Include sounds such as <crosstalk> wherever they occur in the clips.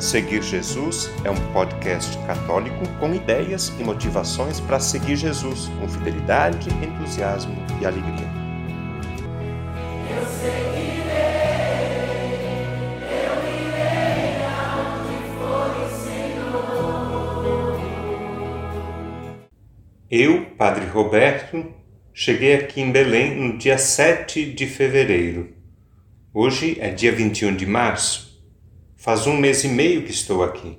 Seguir Jesus é um podcast católico com ideias e motivações para seguir Jesus com fidelidade, entusiasmo e alegria. Eu seguirei, eu irei for o Senhor. Eu, Padre Roberto, cheguei aqui em Belém no dia 7 de fevereiro. Hoje é dia 21 de março. Faz um mês e meio que estou aqui.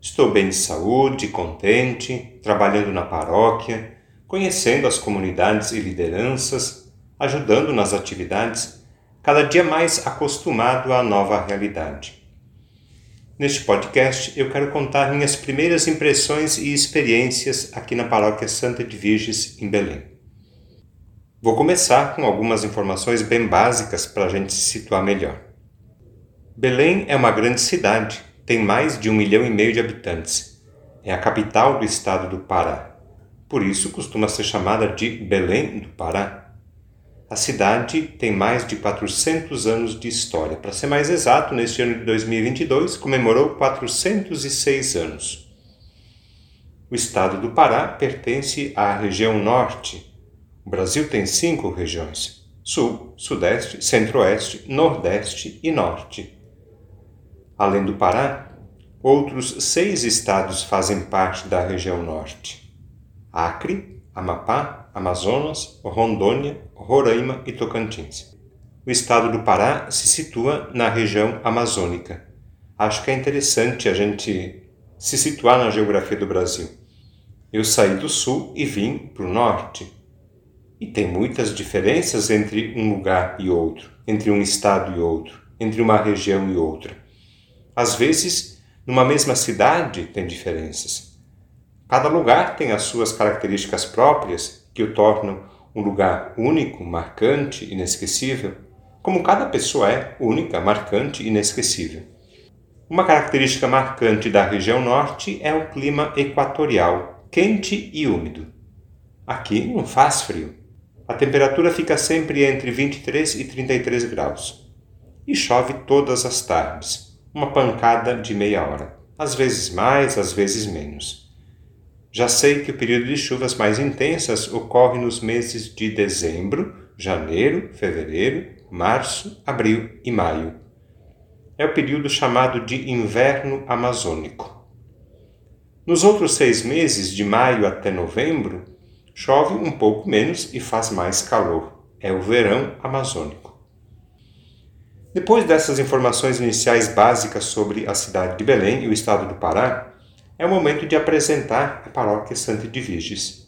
Estou bem de saúde, contente, trabalhando na paróquia, conhecendo as comunidades e lideranças, ajudando nas atividades, cada dia mais acostumado à nova realidade. Neste podcast, eu quero contar minhas primeiras impressões e experiências aqui na Paróquia Santa de Virges, em Belém. Vou começar com algumas informações bem básicas para a gente se situar melhor. Belém é uma grande cidade, tem mais de um milhão e meio de habitantes. É a capital do estado do Pará. Por isso costuma ser chamada de Belém do Pará. A cidade tem mais de 400 anos de história. Para ser mais exato, neste ano de 2022 comemorou 406 anos. O estado do Pará pertence à região norte. O Brasil tem cinco regiões: Sul, Sudeste, Centro-Oeste, Nordeste e Norte. Além do Pará, outros seis estados fazem parte da região norte: Acre, Amapá, Amazonas, Rondônia, Roraima e Tocantins. O estado do Pará se situa na região amazônica. Acho que é interessante a gente se situar na geografia do Brasil. Eu saí do sul e vim para o norte. E tem muitas diferenças entre um lugar e outro, entre um estado e outro, entre uma região e outra. Às vezes, numa mesma cidade tem diferenças. Cada lugar tem as suas características próprias que o tornam um lugar único, marcante, inesquecível, como cada pessoa é única, marcante e inesquecível. Uma característica marcante da região norte é o clima equatorial, quente e úmido. Aqui não faz frio. A temperatura fica sempre entre 23 e 33 graus. E chove todas as tardes uma pancada de meia hora, às vezes mais, às vezes menos. Já sei que o período de chuvas mais intensas ocorre nos meses de dezembro, janeiro, fevereiro, março, abril e maio. É o período chamado de inverno amazônico. Nos outros seis meses, de maio até novembro, chove um pouco menos e faz mais calor. É o verão amazônico. Depois dessas informações iniciais básicas sobre a cidade de Belém e o estado do Pará, é o momento de apresentar a paróquia Santa de Virges.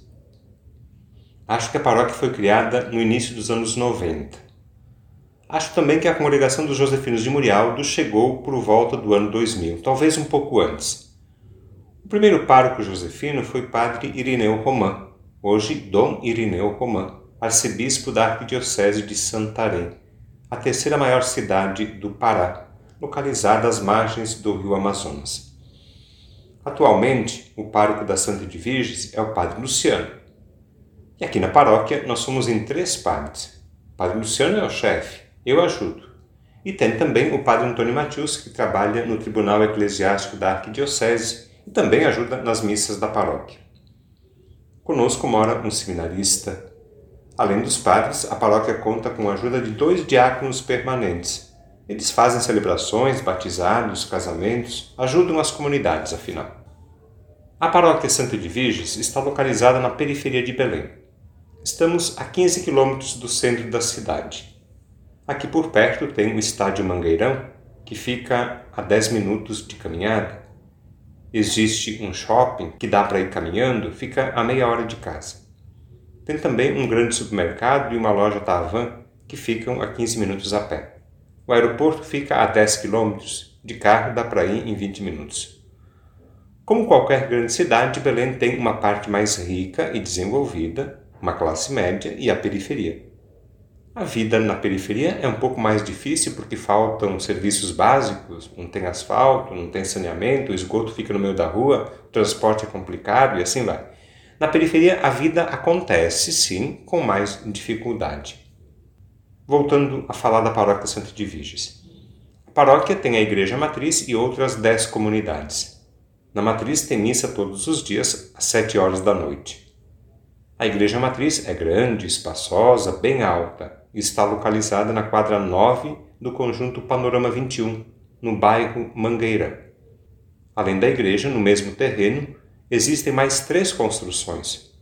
Acho que a paróquia foi criada no início dos anos 90. Acho também que a congregação dos Josefinos de Murialdo chegou por volta do ano 2000, talvez um pouco antes. O primeiro pároco josefino foi padre Irineu Romã, hoje Dom Irineu Romã, arcebispo da Arquidiocese de Santarém a terceira maior cidade do Pará, localizada às margens do rio Amazonas. Atualmente, o pároco da Santa de Virges é o Padre Luciano. E aqui na paróquia nós somos em três padres. O Padre Luciano é o chefe, eu ajudo. E tem também o Padre Antônio Matius, que trabalha no Tribunal Eclesiástico da Arquidiocese e também ajuda nas missas da paróquia. Conosco mora um seminarista, Além dos padres, a paróquia conta com a ajuda de dois diáconos permanentes. Eles fazem celebrações, batizados, casamentos, ajudam as comunidades, afinal. A paróquia Santa de Virges está localizada na periferia de Belém. Estamos a 15 quilômetros do centro da cidade. Aqui por perto tem o Estádio Mangueirão, que fica a 10 minutos de caminhada. Existe um shopping que dá para ir caminhando, fica a meia hora de casa. Tem também um grande supermercado e uma loja Tavan que ficam a 15 minutos a pé. O aeroporto fica a 10 quilômetros, de carro dá para ir em 20 minutos. Como qualquer grande cidade, Belém tem uma parte mais rica e desenvolvida, uma classe média e a periferia. A vida na periferia é um pouco mais difícil porque faltam serviços básicos, não tem asfalto, não tem saneamento, o esgoto fica no meio da rua, o transporte é complicado e assim vai. Na periferia, a vida acontece, sim, com mais dificuldade. Voltando a falar da paróquia Santa de Virges. A paróquia tem a igreja matriz e outras dez comunidades. Na matriz tem missa todos os dias às sete horas da noite. A igreja matriz é grande, espaçosa, bem alta e está localizada na quadra 9 do conjunto Panorama 21, no bairro Mangueirão. Além da igreja, no mesmo terreno, existem mais três construções: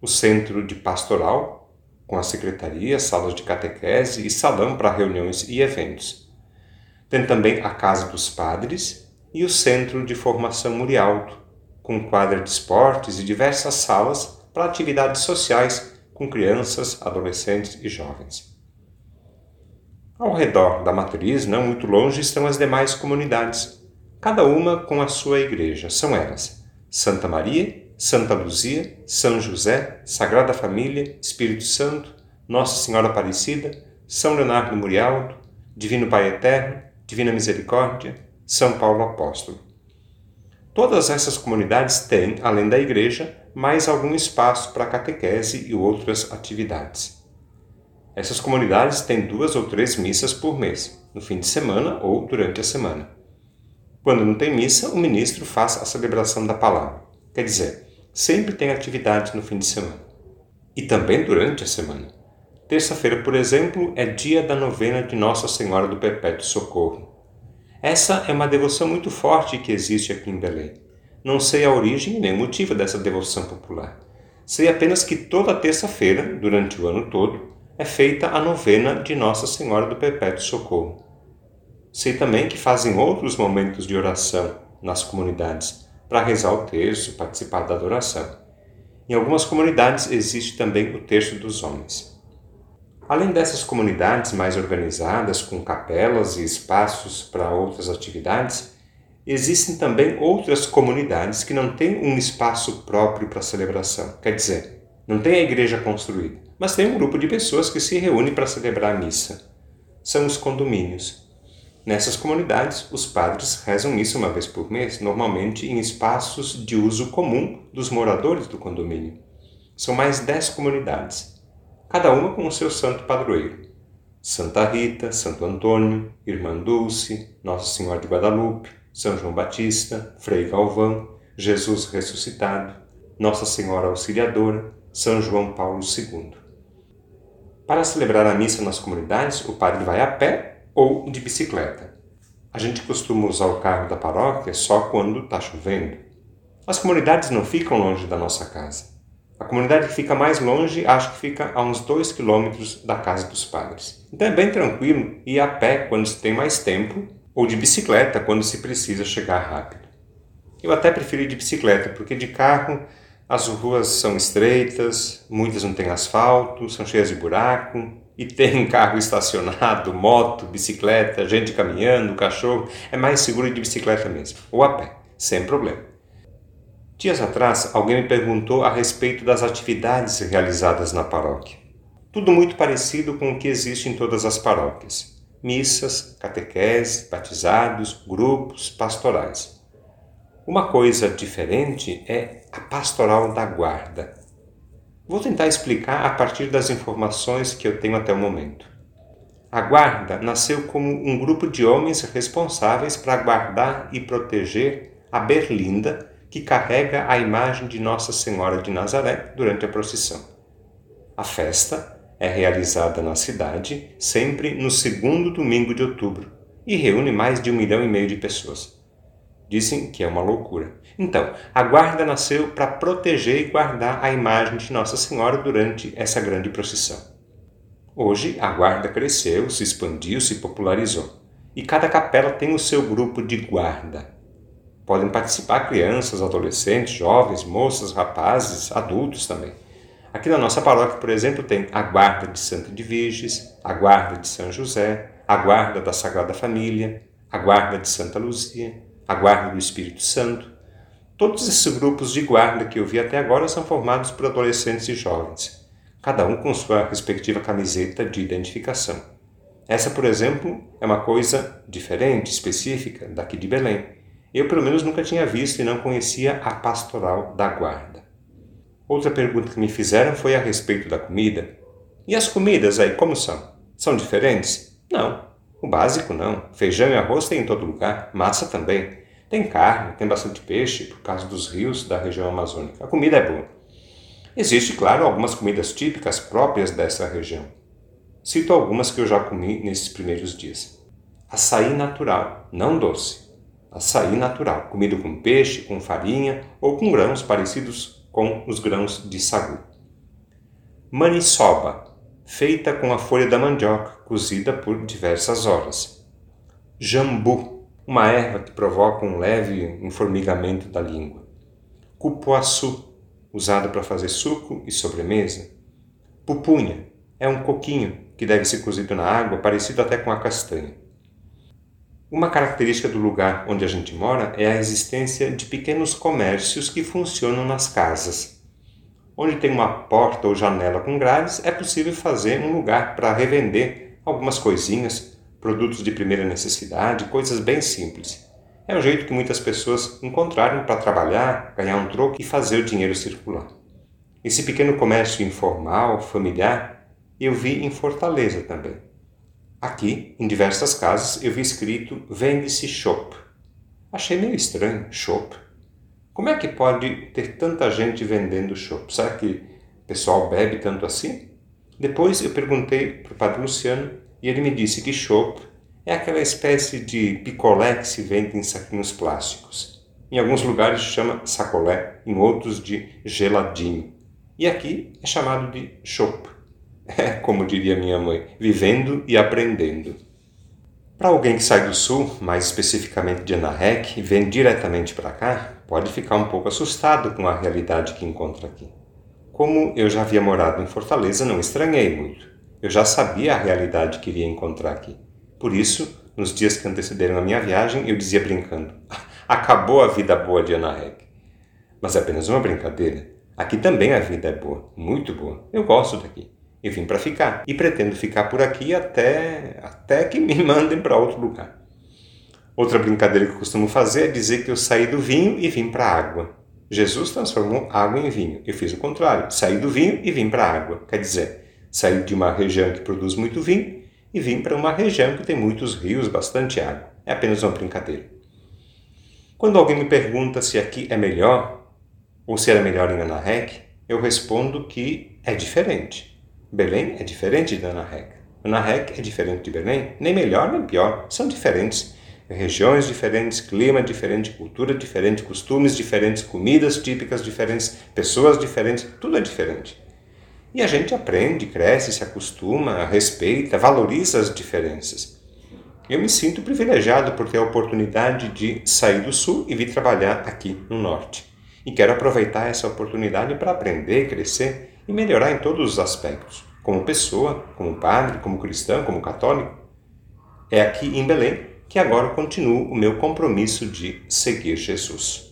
o centro de pastoral, com a secretaria, salas de catequese e salão para reuniões e eventos. Tem também a Casa dos Padres e o Centro de Formação Murialdo, com quadra de esportes e diversas salas para atividades sociais com crianças, adolescentes e jovens. Ao redor da matriz, não muito longe, estão as demais comunidades, cada uma com a sua igreja. São elas: Santa Maria, Santa Luzia, São José, Sagrada Família, Espírito Santo, Nossa Senhora Aparecida, São Leonardo Murialdo, Divino Pai Eterno, Divina Misericórdia, São Paulo Apóstolo. Todas essas comunidades têm, além da igreja, mais algum espaço para catequese e outras atividades. Essas comunidades têm duas ou três missas por mês, no fim de semana ou durante a semana. Quando não tem missa, o ministro faz a celebração da palavra. Quer dizer, sempre tem atividade no fim de semana. E também durante a semana. Terça-feira, por exemplo, é dia da novena de Nossa Senhora do Perpétuo Socorro. Essa é uma devoção muito forte que existe aqui em Belém. Não sei a origem nem o motivo dessa devoção popular. Sei apenas que toda terça-feira, durante o ano todo, é feita a novena de Nossa Senhora do Perpétuo Socorro. Sei também que fazem outros momentos de oração nas comunidades para rezar o terço, participar da adoração. Em algumas comunidades existe também o terço dos homens. Além dessas comunidades mais organizadas, com capelas e espaços para outras atividades, existem também outras comunidades que não têm um espaço próprio para celebração. Quer dizer, não tem a igreja construída, mas tem um grupo de pessoas que se reúne para celebrar a missa. São os condomínios. Nessas comunidades, os padres rezam missa uma vez por mês, normalmente em espaços de uso comum dos moradores do condomínio. São mais dez comunidades cada uma com o seu santo padroeiro. Santa Rita, Santo Antônio, Irmã Dulce, Nossa Senhora de Guadalupe, São João Batista, Frei Galvão, Jesus ressuscitado, Nossa Senhora Auxiliadora, São João Paulo II. Para celebrar a missa nas comunidades, o padre vai a pé ou de bicicleta. A gente costuma usar o carro da paróquia só quando está chovendo. As comunidades não ficam longe da nossa casa. A comunidade que fica mais longe, acho que fica a uns dois quilômetros da casa dos padres. Então é bem tranquilo ir a pé quando se tem mais tempo, ou de bicicleta quando se precisa chegar rápido. Eu até prefiro ir de bicicleta, porque de carro as ruas são estreitas, muitas não têm asfalto, são cheias de buraco, e tem <laughs> carro estacionado, moto, bicicleta, gente caminhando, cachorro. É mais seguro de bicicleta mesmo, ou a pé, sem problema. Dias atrás, alguém me perguntou a respeito das atividades realizadas na paróquia. Tudo muito parecido com o que existe em todas as paróquias: missas, catequese, batizados, grupos, pastorais. Uma coisa diferente é a pastoral da guarda. Vou tentar explicar a partir das informações que eu tenho até o momento. A guarda nasceu como um grupo de homens responsáveis para guardar e proteger a berlinda que carrega a imagem de Nossa Senhora de Nazaré durante a procissão. A festa é realizada na cidade sempre no segundo domingo de outubro e reúne mais de um milhão e meio de pessoas. Dizem que é uma loucura. Então, a guarda nasceu para proteger e guardar a imagem de Nossa Senhora durante essa grande procissão. Hoje, a guarda cresceu, se expandiu, se popularizou. E cada capela tem o seu grupo de guarda. Podem participar crianças, adolescentes, jovens, moças, rapazes, adultos também. Aqui na nossa paróquia, por exemplo, tem a guarda de Santa de Virges, a guarda de São José, a guarda da Sagrada Família, a guarda de Santa Luzia, a guarda do Espírito Santo. Todos esses grupos de guarda que eu vi até agora são formados por adolescentes e jovens, cada um com sua respectiva camiseta de identificação. Essa, por exemplo, é uma coisa diferente, específica, daqui de Belém. Eu, pelo menos, nunca tinha visto e não conhecia a pastoral da guarda. Outra pergunta que me fizeram foi a respeito da comida. E as comidas aí, como são? São diferentes? Não. O básico não. Feijão e arroz tem em todo lugar, massa também. Tem carne, tem bastante peixe, por causa dos rios da região amazônica. A comida é boa. Existe, claro, algumas comidas típicas próprias dessa região. Cito algumas que eu já comi nesses primeiros dias. Açaí natural, não doce. Açaí natural, comido com peixe, com farinha ou com grãos parecidos com os grãos de sagu. Maniçoba, feita com a folha da mandioca, cozida por diversas horas. Jambu, uma erva que provoca um leve informigamento da língua. Cupuaçu, usado para fazer suco e sobremesa. Pupunha, é um coquinho que deve ser cozido na água, parecido até com a castanha. Uma característica do lugar onde a gente mora é a existência de pequenos comércios que funcionam nas casas. Onde tem uma porta ou janela com grades, é possível fazer um lugar para revender algumas coisinhas, produtos de primeira necessidade, coisas bem simples. É o jeito que muitas pessoas encontraram para trabalhar, ganhar um troco e fazer o dinheiro circular. Esse pequeno comércio informal, familiar, eu vi em Fortaleza também. Aqui, em diversas casas, eu vi escrito vende-se chopp. Achei meio estranho, chopp. Como é que pode ter tanta gente vendendo chopp? Será que o pessoal bebe tanto assim? Depois eu perguntei para o padre Luciano e ele me disse que chopp é aquela espécie de picolé que se vende em saquinhos plásticos. Em alguns lugares chama sacolé, em outros de geladinho. E aqui é chamado de chopp. <laughs> É, como diria minha mãe, vivendo e aprendendo. Para alguém que sai do sul, mais especificamente de Anarrec, e vem diretamente para cá, pode ficar um pouco assustado com a realidade que encontra aqui. Como eu já havia morado em Fortaleza, não estranhei muito. Eu já sabia a realidade que iria encontrar aqui. Por isso, nos dias que antecederam a minha viagem, eu dizia brincando: <laughs> acabou a vida boa de Anarrec. Mas é apenas uma brincadeira. Aqui também a vida é boa, muito boa. Eu gosto daqui. Eu vim para ficar e pretendo ficar por aqui até, até que me <laughs> mandem para outro lugar. Outra brincadeira que costumo fazer é dizer que eu saí do vinho e vim para a água. Jesus transformou água em vinho. Eu fiz o contrário. Saí do vinho e vim para a água. Quer dizer, saí de uma região que produz muito vinho e vim para uma região que tem muitos rios, bastante água. É apenas uma brincadeira. Quando alguém me pergunta se aqui é melhor ou se era melhor em Anarrec, eu respondo que é diferente. Belém é diferente de Anarrec. Anarrec é diferente de Belém, nem melhor nem pior, são diferentes. Regiões diferentes, clima diferente, cultura diferente, costumes diferentes, comidas típicas diferentes, pessoas diferentes, tudo é diferente. E a gente aprende, cresce, se acostuma, respeita, valoriza as diferenças. Eu me sinto privilegiado por ter a oportunidade de sair do sul e vir trabalhar aqui no norte. E quero aproveitar essa oportunidade para aprender, crescer e melhorar em todos os aspectos, como pessoa, como padre, como cristão, como católico. É aqui em Belém que agora continuo o meu compromisso de seguir Jesus.